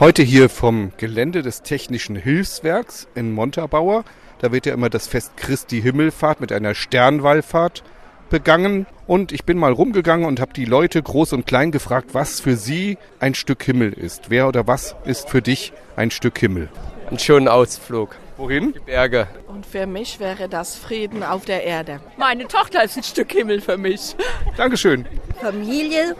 Heute hier vom Gelände des Technischen Hilfswerks in Montabaur. Da wird ja immer das Fest Christi Himmelfahrt mit einer Sternwallfahrt begangen. Und ich bin mal rumgegangen und habe die Leute groß und klein gefragt, was für sie ein Stück Himmel ist. Wer oder was ist für dich ein Stück Himmel? Einen schönen Ausflug. Wohin? Die Berge. Und für mich wäre das Frieden auf der Erde. Meine Tochter ist ein Stück Himmel für mich. Dankeschön. Familie,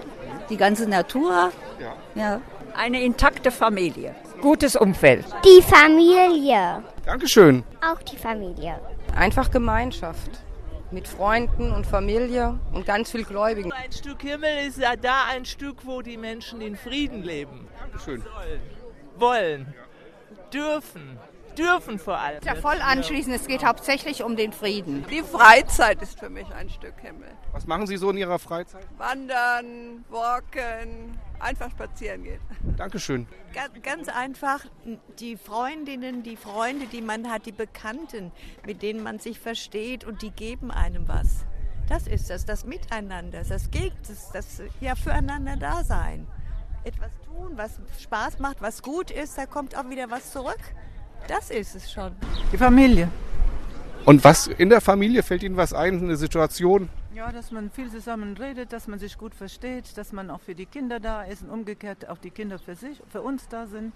die ganze Natur. Ja. Ja. Eine intakte Familie. Gutes Umfeld. Die Familie. Dankeschön. Auch die Familie. Einfach Gemeinschaft. Mit Freunden und Familie und ganz viel Gläubigen. Ein Stück Himmel ist ja da ein Stück, wo die Menschen in Frieden leben. Dankeschön. Wollen. Dürfen. Dürfen vor allem. Ja, voll anschließend. Es geht hauptsächlich um den Frieden. Die Freizeit ist für mich ein Stück Himmel. Was machen Sie so in Ihrer Freizeit? Wandern, walken, einfach spazieren gehen. Dankeschön. Ganz, ganz einfach die Freundinnen, die Freunde, die man hat, die Bekannten, mit denen man sich versteht und die geben einem was. Das ist das, das Miteinander, das Geg das, das ja füreinander da sein. Etwas tun, was Spaß macht, was gut ist, da kommt auch wieder was zurück. Das ist es schon. Die Familie. Und was in der Familie fällt Ihnen was ein, eine Situation? Ja, dass man viel zusammen redet, dass man sich gut versteht, dass man auch für die Kinder da ist und umgekehrt auch die Kinder für sich, für uns da sind.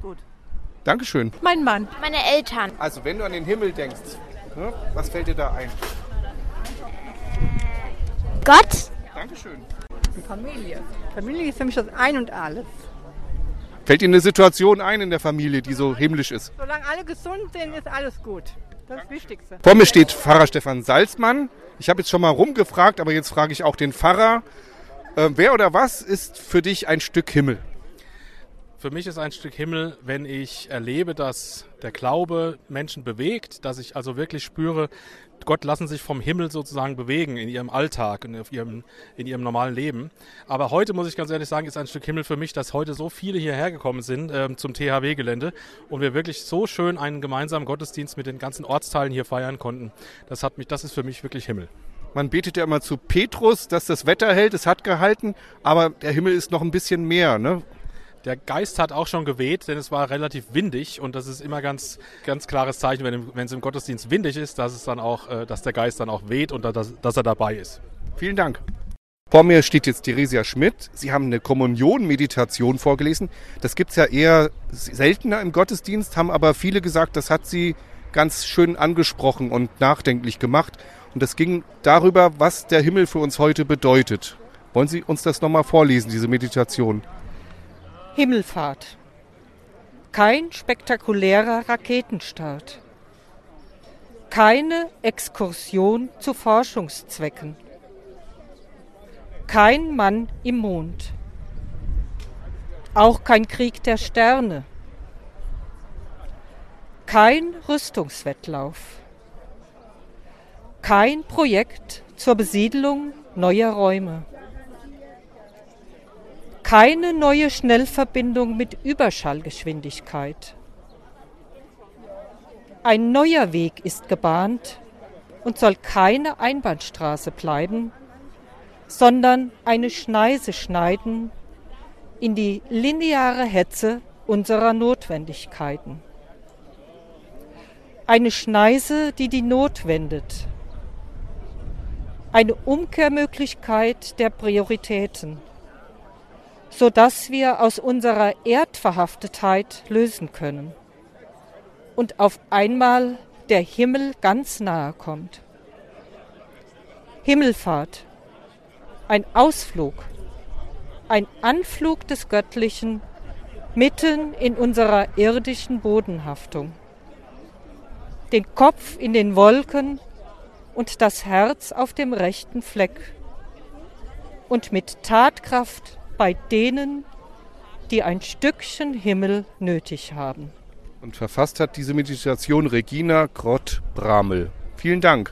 Gut. Dankeschön. Mein Mann. Meine Eltern. Also wenn du an den Himmel denkst, ne, was fällt dir da ein? Gott. Dankeschön. Familie. Familie ist für mich das Ein und Alles. Fällt Ihnen eine Situation ein in der Familie, die so himmlisch ist? Solange alle gesund sind, ist alles gut. Das Wichtigste. Vor mir steht Pfarrer Stefan Salzmann. Ich habe jetzt schon mal rumgefragt, aber jetzt frage ich auch den Pfarrer. Äh, wer oder was ist für dich ein Stück Himmel? Für mich ist ein Stück Himmel, wenn ich erlebe, dass der Glaube Menschen bewegt, dass ich also wirklich spüre, Gott lassen sich vom Himmel sozusagen bewegen in ihrem Alltag und in ihrem, in ihrem normalen Leben. Aber heute muss ich ganz ehrlich sagen, ist ein Stück Himmel für mich, dass heute so viele hierher gekommen sind ähm, zum THW-Gelände und wir wirklich so schön einen gemeinsamen Gottesdienst mit den ganzen Ortsteilen hier feiern konnten. Das hat mich, das ist für mich wirklich Himmel. Man betet ja immer zu Petrus, dass das Wetter hält, es hat gehalten, aber der Himmel ist noch ein bisschen mehr, ne? Der Geist hat auch schon geweht, denn es war relativ windig und das ist immer ganz, ganz klares Zeichen, wenn, es im Gottesdienst windig ist, dass es dann auch, äh, dass der Geist dann auch weht und dass, dass er dabei ist. Vielen Dank. Vor mir steht jetzt Theresia Schmidt. Sie haben eine Kommunion-Meditation vorgelesen. Das gibt es ja eher seltener im Gottesdienst, haben aber viele gesagt, das hat sie ganz schön angesprochen und nachdenklich gemacht. Und das ging darüber, was der Himmel für uns heute bedeutet. Wollen Sie uns das nochmal vorlesen, diese Meditation? Himmelfahrt. Kein spektakulärer Raketenstart. Keine Exkursion zu Forschungszwecken. Kein Mann im Mond. Auch kein Krieg der Sterne. Kein Rüstungswettlauf. Kein Projekt zur Besiedlung neuer Räume keine neue Schnellverbindung mit Überschallgeschwindigkeit. Ein neuer Weg ist gebahnt und soll keine Einbahnstraße bleiben, sondern eine Schneise schneiden in die lineare Hetze unserer Notwendigkeiten. Eine Schneise, die die Not wendet. Eine Umkehrmöglichkeit der Prioritäten sodass wir aus unserer Erdverhaftetheit lösen können und auf einmal der Himmel ganz nahe kommt. Himmelfahrt, ein Ausflug, ein Anflug des Göttlichen mitten in unserer irdischen Bodenhaftung. Den Kopf in den Wolken und das Herz auf dem rechten Fleck. Und mit Tatkraft bei denen, die ein Stückchen Himmel nötig haben. Und verfasst hat diese Meditation Regina Grott-Bramel. Vielen Dank.